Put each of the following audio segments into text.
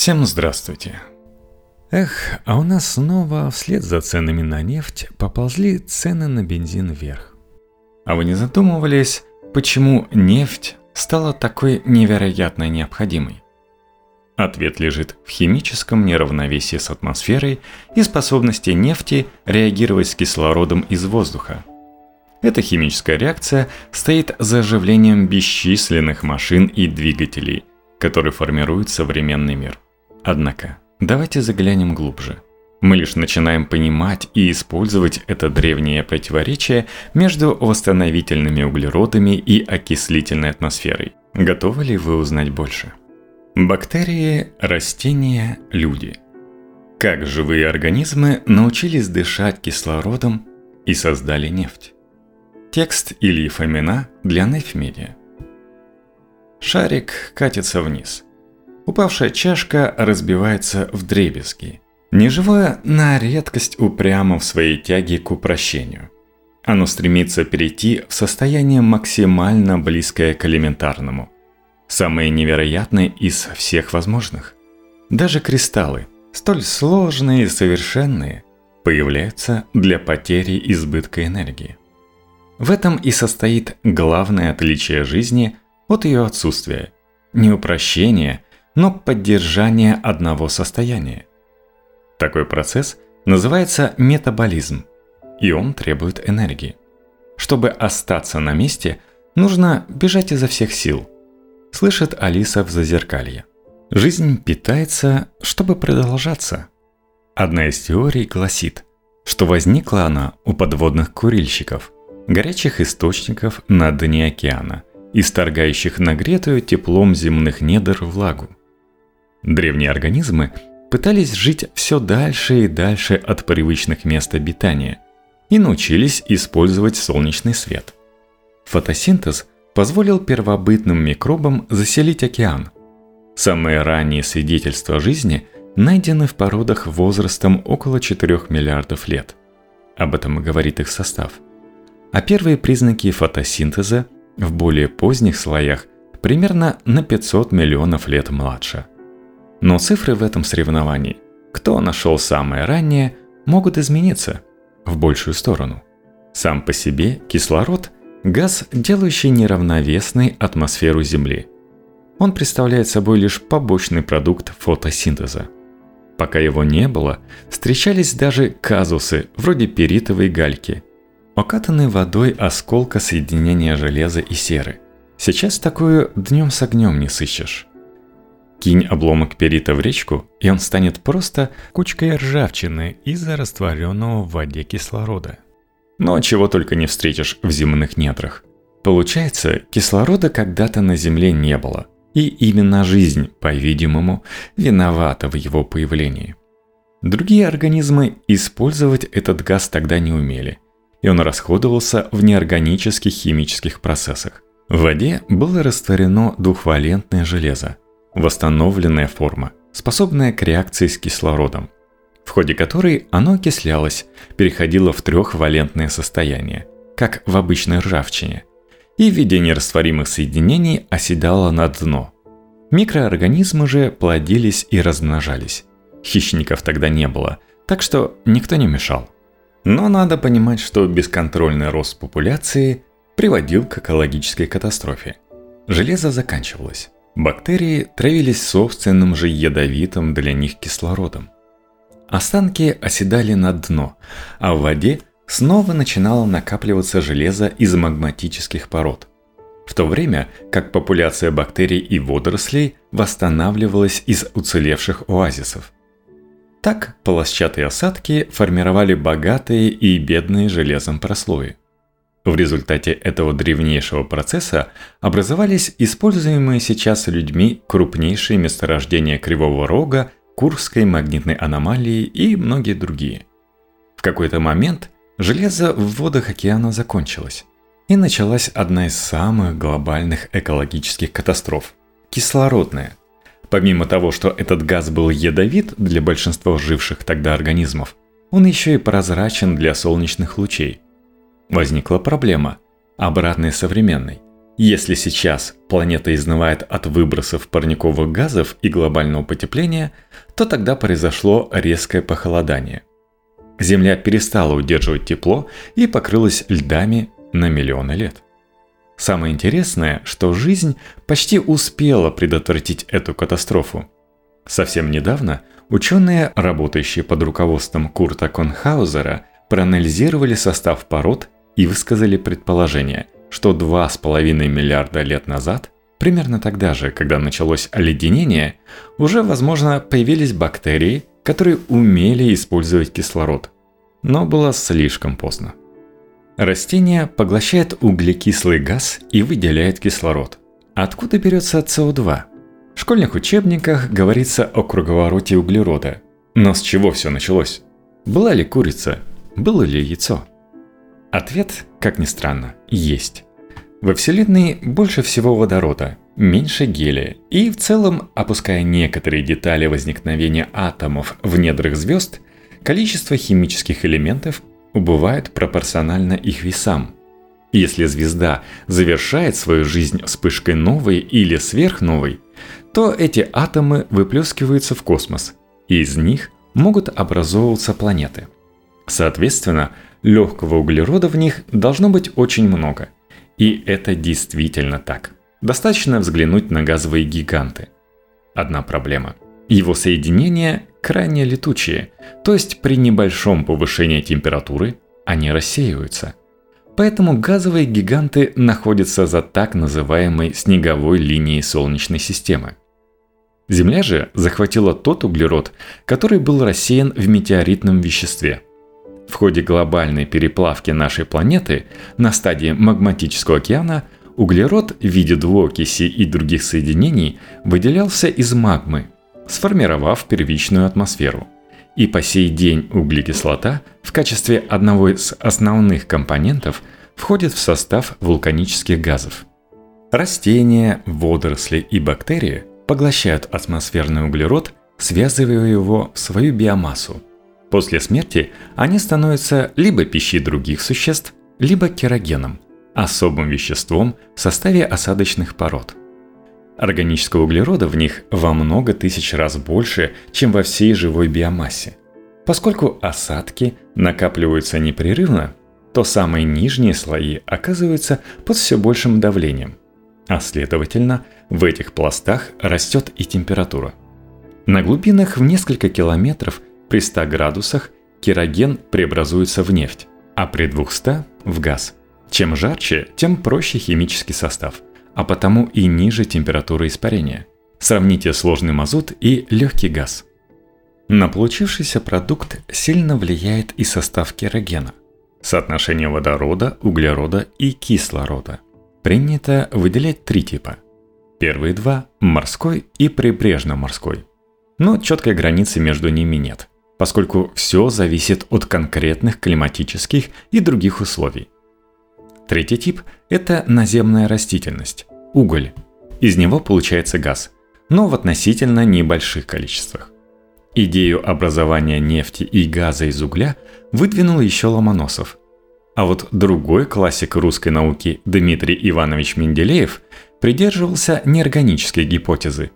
Всем здравствуйте. Эх, а у нас снова вслед за ценами на нефть поползли цены на бензин вверх. А вы не задумывались, почему нефть стала такой невероятно необходимой? Ответ лежит в химическом неравновесии с атмосферой и способности нефти реагировать с кислородом из воздуха. Эта химическая реакция стоит за оживлением бесчисленных машин и двигателей, которые формируют современный мир. Однако, давайте заглянем глубже. Мы лишь начинаем понимать и использовать это древнее противоречие между восстановительными углеродами и окислительной атмосферой. Готовы ли вы узнать больше? Бактерии, растения, люди. Как живые организмы научились дышать кислородом и создали нефть? Текст Ильи Фомина для Нефмедиа. Шарик катится вниз. Упавшая чашка разбивается в дребезги. Неживое на редкость упрямо в своей тяге к упрощению. Оно стремится перейти в состояние максимально близкое к элементарному. Самое невероятное из всех возможных. Даже кристаллы, столь сложные и совершенные, появляются для потери избытка энергии. В этом и состоит главное отличие жизни от ее отсутствия. Не упрощение, но поддержание одного состояния. Такой процесс называется метаболизм, и он требует энергии. Чтобы остаться на месте, нужно бежать изо всех сил. Слышит Алиса в зазеркалье. Жизнь питается, чтобы продолжаться. Одна из теорий гласит, что возникла она у подводных курильщиков, горячих источников на дне океана – исторгающих нагретую теплом земных недр влагу. Древние организмы пытались жить все дальше и дальше от привычных мест обитания и научились использовать солнечный свет. Фотосинтез позволил первобытным микробам заселить океан. Самые ранние свидетельства жизни найдены в породах возрастом около 4 миллиардов лет. Об этом говорит их состав. А первые признаки фотосинтеза в более поздних слоях примерно на 500 миллионов лет младше. Но цифры в этом соревновании, кто нашел самое раннее, могут измениться в большую сторону. Сам по себе кислород – газ, делающий неравновесной атмосферу Земли. Он представляет собой лишь побочный продукт фотосинтеза. Пока его не было, встречались даже казусы вроде перитовой гальки – окатанный водой осколка соединения железа и серы. Сейчас такую днем с огнем не сыщешь. Кинь обломок перита в речку, и он станет просто кучкой ржавчины из-за растворенного в воде кислорода. Но чего только не встретишь в земных недрах. Получается, кислорода когда-то на Земле не было, и именно жизнь, по-видимому, виновата в его появлении. Другие организмы использовать этот газ тогда не умели – и он расходовался в неорганических химических процессах. В воде было растворено двухвалентное железо, восстановленная форма, способная к реакции с кислородом, в ходе которой оно окислялось, переходило в трехвалентное состояние, как в обычной ржавчине, и в виде нерастворимых соединений оседало на дно. Микроорганизмы же плодились и размножались. Хищников тогда не было, так что никто не мешал. Но надо понимать, что бесконтрольный рост популяции приводил к экологической катастрофе. Железо заканчивалось. Бактерии травились собственным же ядовитым для них кислородом. Останки оседали на дно, а в воде снова начинало накапливаться железо из магматических пород. В то время как популяция бактерий и водорослей восстанавливалась из уцелевших оазисов – так полосчатые осадки формировали богатые и бедные железом прослои. В результате этого древнейшего процесса образовались используемые сейчас людьми крупнейшие месторождения Кривого Рога, Курской магнитной аномалии и многие другие. В какой-то момент железо в водах океана закончилось, и началась одна из самых глобальных экологических катастроф – кислородная. Помимо того, что этот газ был ядовит для большинства живших тогда организмов, он еще и прозрачен для солнечных лучей. Возникла проблема, обратной современной. Если сейчас планета изнывает от выбросов парниковых газов и глобального потепления, то тогда произошло резкое похолодание. Земля перестала удерживать тепло и покрылась льдами на миллионы лет. Самое интересное, что жизнь почти успела предотвратить эту катастрофу. Совсем недавно ученые, работающие под руководством Курта Конхаузера, проанализировали состав пород и высказали предположение – что 2,5 миллиарда лет назад, примерно тогда же, когда началось оледенение, уже, возможно, появились бактерии, которые умели использовать кислород. Но было слишком поздно. Растение поглощает углекислый газ и выделяет кислород. Откуда берется СО2? В школьных учебниках говорится о круговороте углерода. Но с чего все началось? Была ли курица? Было ли яйцо? Ответ, как ни странно, есть. Во Вселенной больше всего водорода, меньше гелия, и в целом, опуская некоторые детали возникновения атомов в недрах звезд, количество химических элементов убывает пропорционально их весам. Если звезда завершает свою жизнь вспышкой новой или сверхновой, то эти атомы выплескиваются в космос, и из них могут образовываться планеты. Соответственно, легкого углерода в них должно быть очень много. И это действительно так. Достаточно взглянуть на газовые гиганты. Одна проблема. Его соединения крайне летучие, то есть при небольшом повышении температуры они рассеиваются. Поэтому газовые гиганты находятся за так называемой снеговой линией Солнечной системы. Земля же захватила тот углерод, который был рассеян в метеоритном веществе – в ходе глобальной переплавки нашей планеты на стадии магматического океана углерод в виде двуокиси и других соединений выделялся из магмы, сформировав первичную атмосферу. И по сей день углекислота в качестве одного из основных компонентов входит в состав вулканических газов. Растения, водоросли и бактерии поглощают атмосферный углерод, связывая его в свою биомассу – После смерти они становятся либо пищей других существ, либо керогеном, особым веществом в составе осадочных пород. Органического углерода в них во много тысяч раз больше, чем во всей живой биомассе. Поскольку осадки накапливаются непрерывно, то самые нижние слои оказываются под все большим давлением, а следовательно, в этих пластах растет и температура. На глубинах в несколько километров при 100 градусах кероген преобразуется в нефть, а при 200 – в газ. Чем жарче, тем проще химический состав, а потому и ниже температура испарения. Сравните сложный мазут и легкий газ. На получившийся продукт сильно влияет и состав керогена. Соотношение водорода, углерода и кислорода. Принято выделять три типа. Первые два – морской и прибрежно-морской. Но четкой границы между ними нет поскольку все зависит от конкретных климатических и других условий. Третий тип – это наземная растительность – уголь. Из него получается газ, но в относительно небольших количествах. Идею образования нефти и газа из угля выдвинул еще Ломоносов. А вот другой классик русской науки Дмитрий Иванович Менделеев придерживался неорганической гипотезы.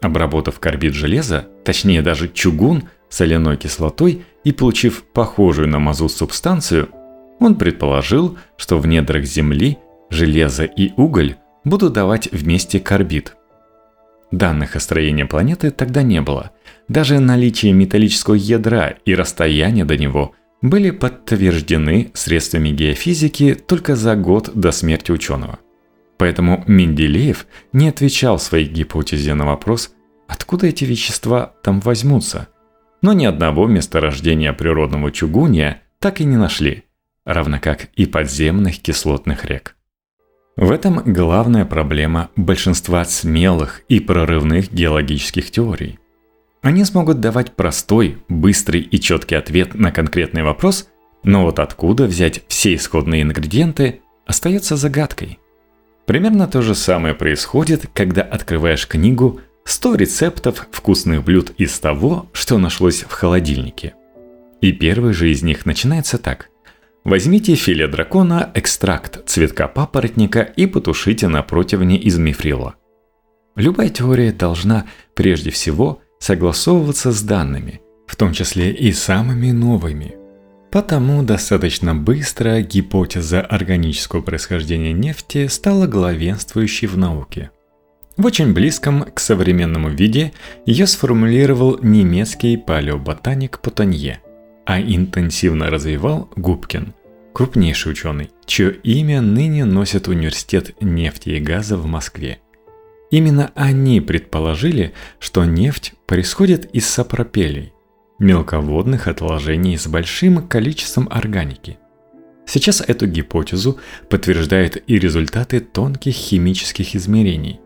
Обработав карбид железа, точнее даже чугун – соляной кислотой и получив похожую на мазут субстанцию, он предположил, что в недрах Земли железо и уголь будут давать вместе карбид. Данных о строении планеты тогда не было. Даже наличие металлического ядра и расстояние до него были подтверждены средствами геофизики только за год до смерти ученого. Поэтому Менделеев не отвечал своей гипотезе на вопрос, откуда эти вещества там возьмутся – но ни одного месторождения природного чугуния так и не нашли, равно как и подземных кислотных рек. В этом главная проблема большинства смелых и прорывных геологических теорий. Они смогут давать простой, быстрый и четкий ответ на конкретный вопрос, но вот откуда взять все исходные ингредиенты, остается загадкой. Примерно то же самое происходит, когда открываешь книгу 100 рецептов вкусных блюд из того, что нашлось в холодильнике. И первый же из них начинается так. Возьмите филе дракона, экстракт цветка папоротника и потушите на противне из мифрила. Любая теория должна прежде всего согласовываться с данными, в том числе и самыми новыми. Потому достаточно быстро гипотеза органического происхождения нефти стала главенствующей в науке. В очень близком к современному виде ее сформулировал немецкий палеоботаник Потанье – а интенсивно развивал Губкин, крупнейший ученый, чье имя ныне носит Университет нефти и газа в Москве. Именно они предположили, что нефть происходит из сапропелей, мелководных отложений с большим количеством органики. Сейчас эту гипотезу подтверждают и результаты тонких химических измерений.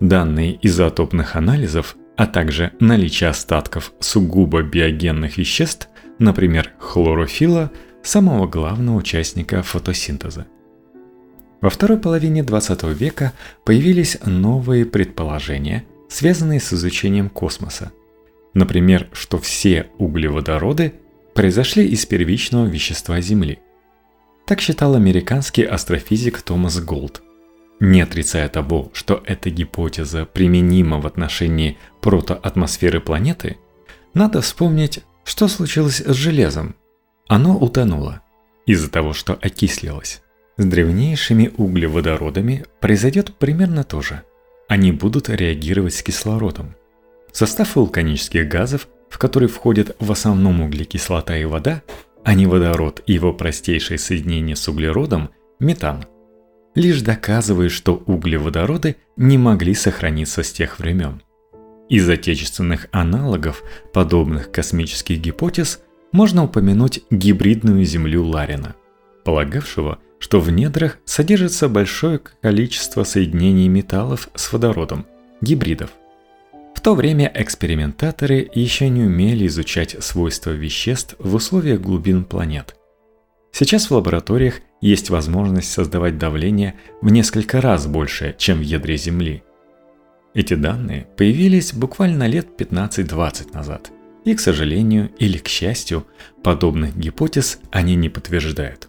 Данные изотопных анализов, а также наличие остатков сугубо биогенных веществ например, хлорофила, самого главного участника фотосинтеза. Во второй половине 20 века появились новые предположения, связанные с изучением космоса. Например, что все углеводороды произошли из первичного вещества Земли. Так считал американский астрофизик Томас Голд. Не отрицая того, что эта гипотеза применима в отношении протоатмосферы планеты, надо вспомнить что случилось с железом? Оно утонуло из-за того, что окислилось. С древнейшими углеводородами произойдет примерно то же. Они будут реагировать с кислородом. Состав вулканических газов, в который входят в основном углекислота и вода, а не водород и его простейшее соединение с углеродом – метан, лишь доказывает, что углеводороды не могли сохраниться с тех времен – из отечественных аналогов подобных космических гипотез можно упомянуть гибридную Землю Ларина, полагавшего, что в недрах содержится большое количество соединений металлов с водородом, гибридов. В то время экспериментаторы еще не умели изучать свойства веществ в условиях глубин планет. Сейчас в лабораториях есть возможность создавать давление в несколько раз больше, чем в ядре Земли – эти данные появились буквально лет 15-20 назад, и, к сожалению или к счастью, подобных гипотез они не подтверждают.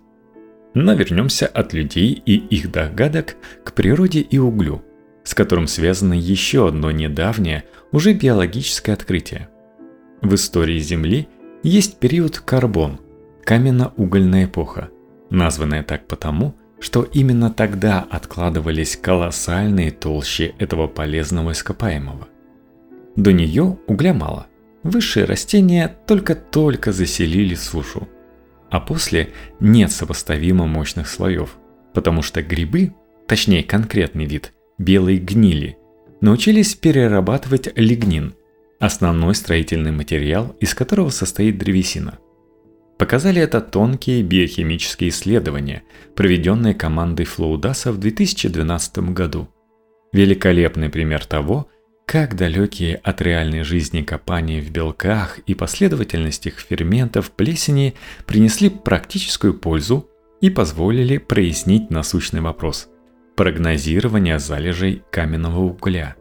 Но вернемся от людей и их догадок к природе и углю, с которым связано еще одно недавнее, уже биологическое открытие. В истории Земли есть период карбон, каменно-угольная эпоха, названная так потому, что именно тогда откладывались колоссальные толщи этого полезного ископаемого. До нее угля мало. Высшие растения только-только заселили сушу. А после нет сопоставимо мощных слоев, потому что грибы, точнее конкретный вид, белые гнили, научились перерабатывать лигнин, основной строительный материал, из которого состоит древесина – Показали это тонкие биохимические исследования, проведенные командой Флоудаса в 2012 году. Великолепный пример того, как далекие от реальной жизни копания в белках и последовательностях ферментов плесени принесли практическую пользу и позволили прояснить насущный вопрос – прогнозирования залежей каменного угля.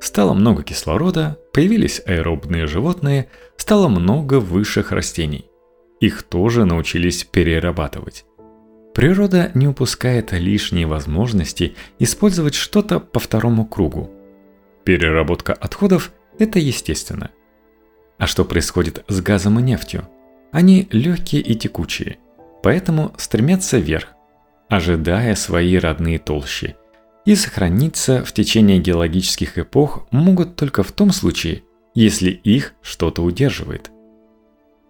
Стало много кислорода, появились аэробные животные, стало много высших растений – их тоже научились перерабатывать. Природа не упускает лишние возможности использовать что-то по второму кругу. Переработка отходов – это естественно. А что происходит с газом и нефтью? Они легкие и текучие, поэтому стремятся вверх, ожидая свои родные толщи, и сохраниться в течение геологических эпох могут только в том случае, если их что-то удерживает.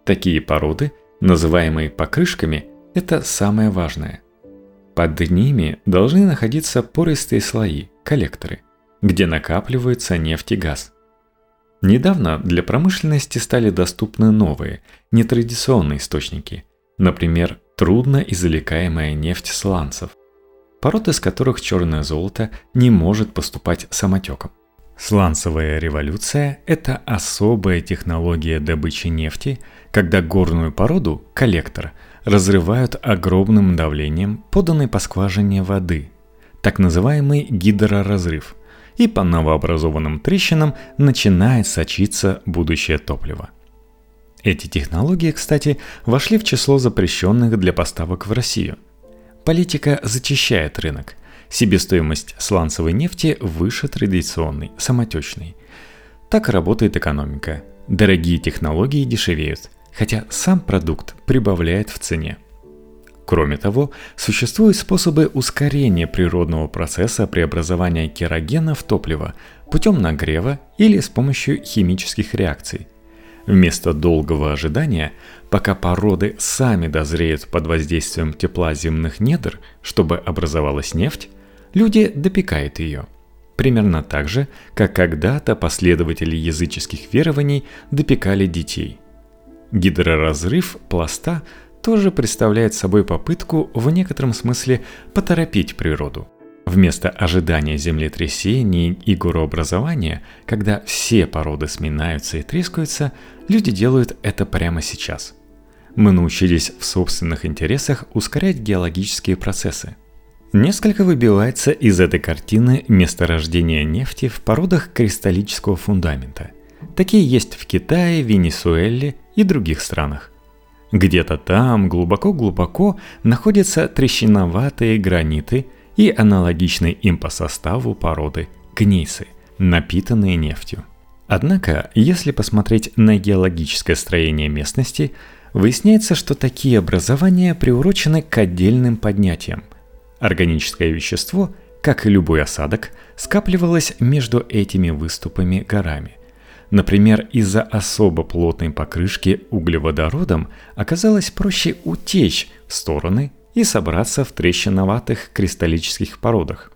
Такие породы, называемые покрышками, это самое важное. Под ними должны находиться пористые слои, коллекторы, где накапливаются нефть и газ. Недавно для промышленности стали доступны новые, нетрадиционные источники, например, трудно извлекаемая нефть сланцев, пород из которых черное золото не может поступать самотеком. Сланцевая революция – это особая технология добычи нефти, когда горную породу, коллектор, разрывают огромным давлением поданной по скважине воды, так называемый гидроразрыв, и по новообразованным трещинам начинает сочиться будущее топливо. Эти технологии, кстати, вошли в число запрещенных для поставок в Россию. Политика зачищает рынок. Себестоимость сланцевой нефти выше традиционной, самотечной. Так работает экономика. Дорогие технологии дешевеют, хотя сам продукт прибавляет в цене. Кроме того, существуют способы ускорения природного процесса преобразования керогена в топливо путем нагрева или с помощью химических реакций. Вместо долгого ожидания, пока породы сами дозреют под воздействием тепла земных недр, чтобы образовалась нефть, люди допекают ее. Примерно так же, как когда-то последователи языческих верований допекали детей. Гидроразрыв пласта – тоже представляет собой попытку в некотором смысле поторопить природу. Вместо ожидания землетрясений и горообразования, когда все породы сминаются и трескаются, люди делают это прямо сейчас. Мы научились в собственных интересах ускорять геологические процессы. Несколько выбивается из этой картины месторождение нефти в породах кристаллического фундамента. Такие есть в Китае, Венесуэле и других странах. Где-то там, глубоко-глубоко, находятся трещиноватые граниты и аналогичные им по составу породы гнейсы, напитанные нефтью. Однако, если посмотреть на геологическое строение местности, выясняется, что такие образования приурочены к отдельным поднятиям. Органическое вещество, как и любой осадок, скапливалось между этими выступами горами – Например, из-за особо плотной покрышки углеводородом оказалось проще утечь в стороны и собраться в трещиноватых кристаллических породах.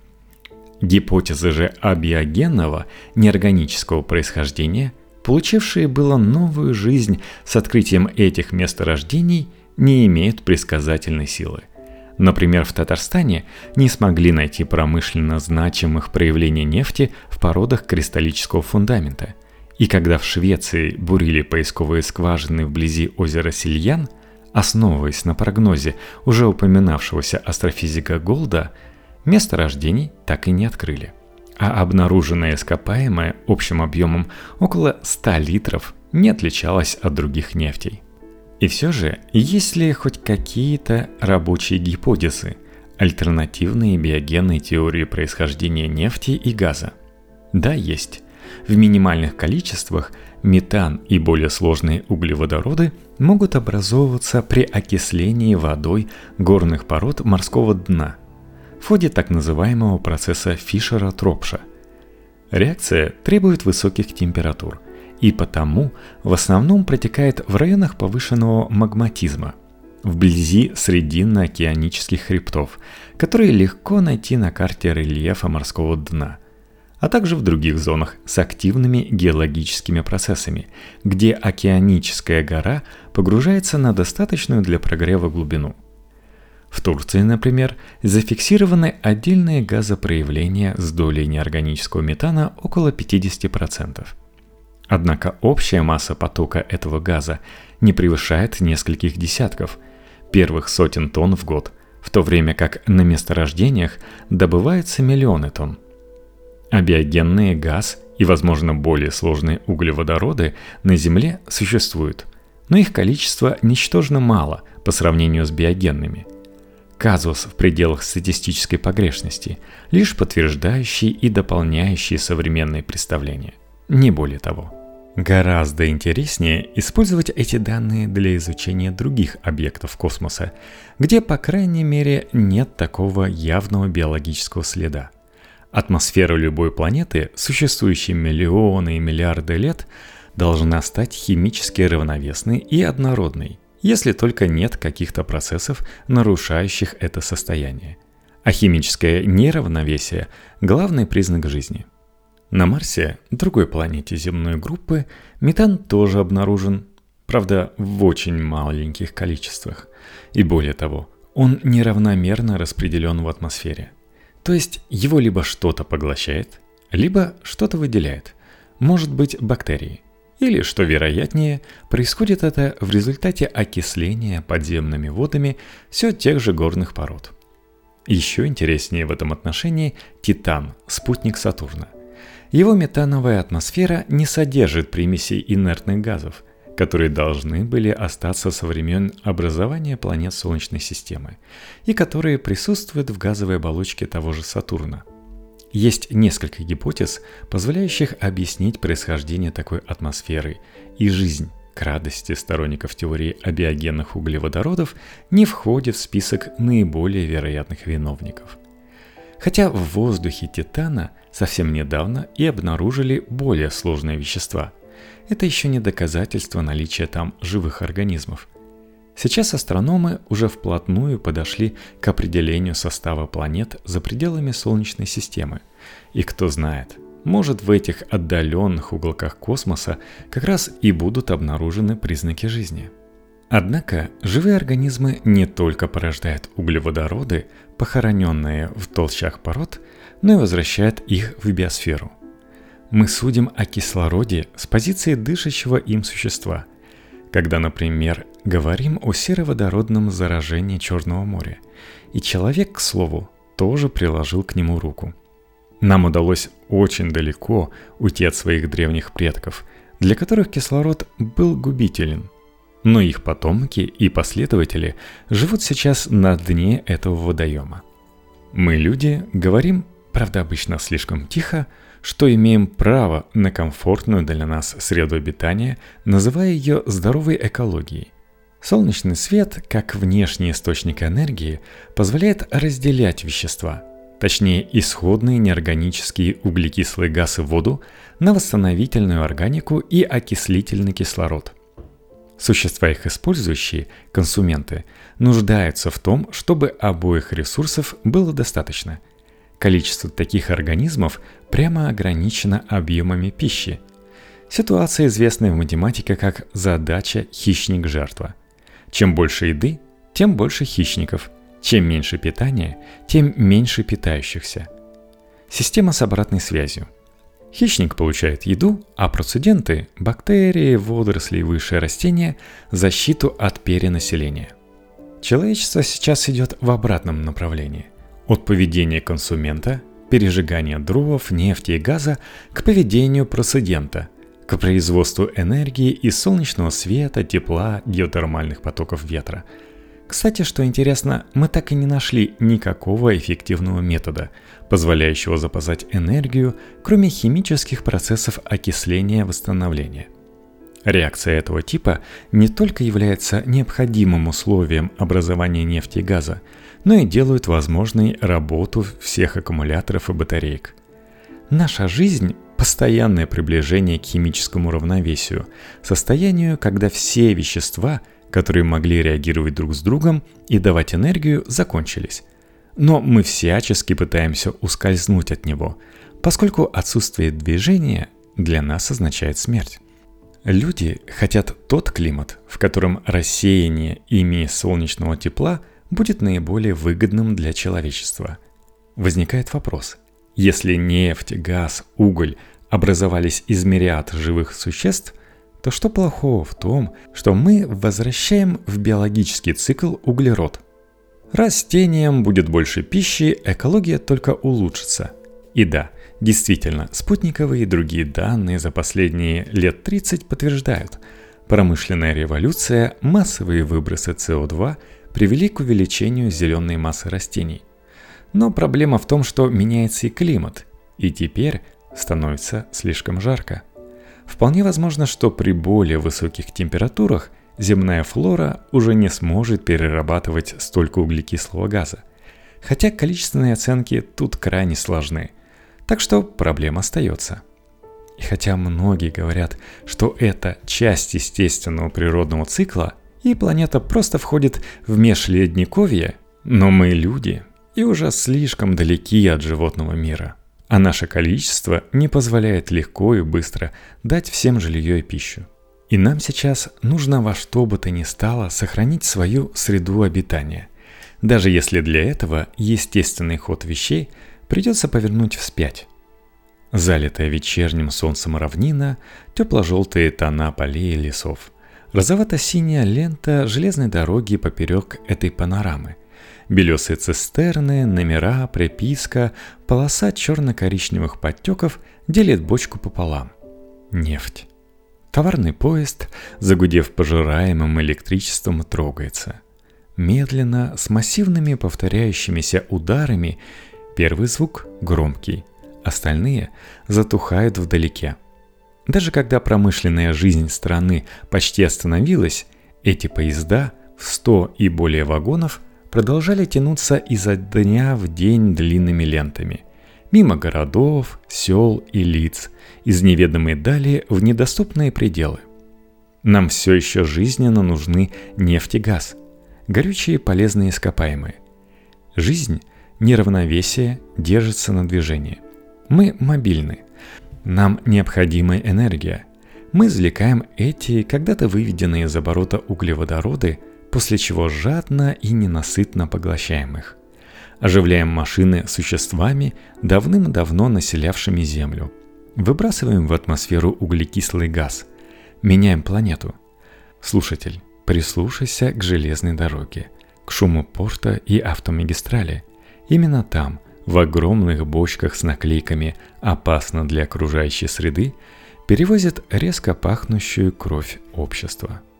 Гипотезы же абиогенного неорганического происхождения, получившие было новую жизнь с открытием этих месторождений, не имеют предсказательной силы. Например, в Татарстане не смогли найти промышленно значимых проявлений нефти в породах кристаллического фундамента – и когда в Швеции бурили поисковые скважины вблизи озера Сильян, основываясь на прогнозе уже упоминавшегося астрофизика Голда, место рождений так и не открыли. А обнаруженное ископаемое общим объемом около 100 литров не отличалось от других нефтей. И все же, есть ли хоть какие-то рабочие гипотезы, альтернативные биогенной теории происхождения нефти и газа? Да, есть. В минимальных количествах метан и более сложные углеводороды могут образовываться при окислении водой горных пород морского дна в ходе так называемого процесса Фишера-Тропша. Реакция требует высоких температур и потому в основном протекает в районах повышенного магматизма, вблизи срединно-океанических хребтов, которые легко найти на карте рельефа морского дна – а также в других зонах с активными геологическими процессами, где океаническая гора погружается на достаточную для прогрева глубину. В Турции, например, зафиксированы отдельные газопроявления с долей неорганического метана около 50%. Однако общая масса потока этого газа не превышает нескольких десятков, первых сотен тонн в год, в то время как на месторождениях добываются миллионы тонн. А биогенные газ и, возможно, более сложные углеводороды на Земле существуют, но их количество ничтожно мало по сравнению с биогенными. Казус в пределах статистической погрешности, лишь подтверждающий и дополняющий современные представления, не более того. Гораздо интереснее использовать эти данные для изучения других объектов космоса, где, по крайней мере, нет такого явного биологического следа – Атмосфера любой планеты, существующей миллионы и миллиарды лет, должна стать химически равновесной и однородной, если только нет каких-то процессов, нарушающих это состояние. А химическое неравновесие – главный признак жизни. На Марсе, другой планете земной группы, метан тоже обнаружен, правда в очень маленьких количествах. И более того, он неравномерно распределен в атмосфере – то есть его либо что-то поглощает, либо что-то выделяет. Может быть бактерии. Или, что вероятнее, происходит это в результате окисления подземными водами все тех же горных пород. Еще интереснее в этом отношении Титан, спутник Сатурна. Его метановая атмосфера не содержит примесей инертных газов, которые должны были остаться со времен образования планет Солнечной системы и которые присутствуют в газовой оболочке того же Сатурна. Есть несколько гипотез, позволяющих объяснить происхождение такой атмосферы и жизнь к радости сторонников теории о углеводородов не входит в список наиболее вероятных виновников. Хотя в воздухе Титана совсем недавно и обнаружили более сложные вещества. Это еще не доказательство наличия там живых организмов. Сейчас астрономы уже вплотную подошли к определению состава планет за пределами Солнечной системы. И кто знает, может, в этих отдаленных уголках космоса как раз и будут обнаружены признаки жизни. Однако живые организмы не только порождают углеводороды, похороненные в толщах пород, но и возвращают их в биосферу. Мы судим о кислороде с позиции дышащего им существа, когда, например, говорим о сероводородном заражении Черного моря, и человек, к слову, тоже приложил к нему руку – нам удалось очень далеко уйти от своих древних предков, для которых кислород был губителен. Но их потомки и последователи живут сейчас на дне этого водоема. Мы, люди, говорим, правда обычно слишком тихо, что имеем право на комфортную для нас среду обитания, называя ее здоровой экологией. Солнечный свет, как внешний источник энергии, позволяет разделять вещества – точнее исходные неорганические углекислые газы в воду, на восстановительную органику и окислительный кислород. Существа, их использующие, консументы, нуждаются в том, чтобы обоих ресурсов было достаточно. Количество таких организмов прямо ограничено объемами пищи. Ситуация известная в математике как задача хищник-жертва. Чем больше еды, тем больше хищников – чем меньше питания, тем меньше питающихся. Система с обратной связью. Хищник получает еду, а процеденты – бактерии, водоросли и высшие растения – защиту от перенаселения. Человечество сейчас идет в обратном направлении. От поведения консумента, пережигания дровов, нефти и газа к поведению процедента, к производству энергии из солнечного света, тепла, геотермальных потоков ветра – кстати, что интересно, мы так и не нашли никакого эффективного метода, позволяющего запасать энергию, кроме химических процессов окисления восстановления. Реакция этого типа не только является необходимым условием образования нефти и газа, но и делают возможной работу всех аккумуляторов и батареек. Наша жизнь – постоянное приближение к химическому равновесию, состоянию, когда все вещества – которые могли реагировать друг с другом и давать энергию, закончились. Но мы всячески пытаемся ускользнуть от него, поскольку отсутствие движения для нас означает смерть. Люди хотят тот климат, в котором рассеяние ими солнечного тепла будет наиболее выгодным для человечества. Возникает вопрос, если нефть, газ, уголь образовались из мириад живых существ – то что плохого в том, что мы возвращаем в биологический цикл углерод? Растениям будет больше пищи, экология только улучшится. И да, действительно, спутниковые и другие данные за последние лет 30 подтверждают, промышленная революция, массовые выбросы СО2 привели к увеличению зеленой массы растений. Но проблема в том, что меняется и климат, и теперь становится слишком жарко – Вполне возможно, что при более высоких температурах земная флора уже не сможет перерабатывать столько углекислого газа. Хотя количественные оценки тут крайне сложны. Так что проблема остается. И хотя многие говорят, что это часть естественного природного цикла, и планета просто входит в межледниковье, но мы люди и уже слишком далеки от животного мира – а наше количество не позволяет легко и быстро дать всем жилье и пищу. И нам сейчас нужно во что бы то ни стало сохранить свою среду обитания. Даже если для этого естественный ход вещей придется повернуть вспять. Залитая вечерним солнцем равнина, тепло-желтые тона полей и лесов, розовато-синяя лента железной дороги поперек этой панорамы, Белесые цистерны, номера, приписка, полоса черно-коричневых подтеков делит бочку пополам. Нефть. Товарный поезд, загудев пожираемым электричеством, трогается. Медленно, с массивными повторяющимися ударами, первый звук громкий, остальные затухают вдалеке. Даже когда промышленная жизнь страны почти остановилась, эти поезда в 100 и более вагонов продолжали тянуться изо дня в день длинными лентами. Мимо городов, сел и лиц – из неведомой дали в недоступные пределы. Нам все еще жизненно нужны нефть и газ, горючие полезные ископаемые. Жизнь, неравновесие держится на движении. Мы мобильны. Нам необходима энергия. Мы извлекаем эти когда-то выведенные из оборота углеводороды, после чего жадно и ненасытно поглощаем их. Оживляем машины существами, давным-давно населявшими Землю – Выбрасываем в атмосферу углекислый газ. Меняем планету. Слушатель, прислушайся к железной дороге, к шуму порта и автомагистрали. Именно там, в огромных бочках с наклейками «Опасно для окружающей среды», перевозят резко пахнущую кровь общества –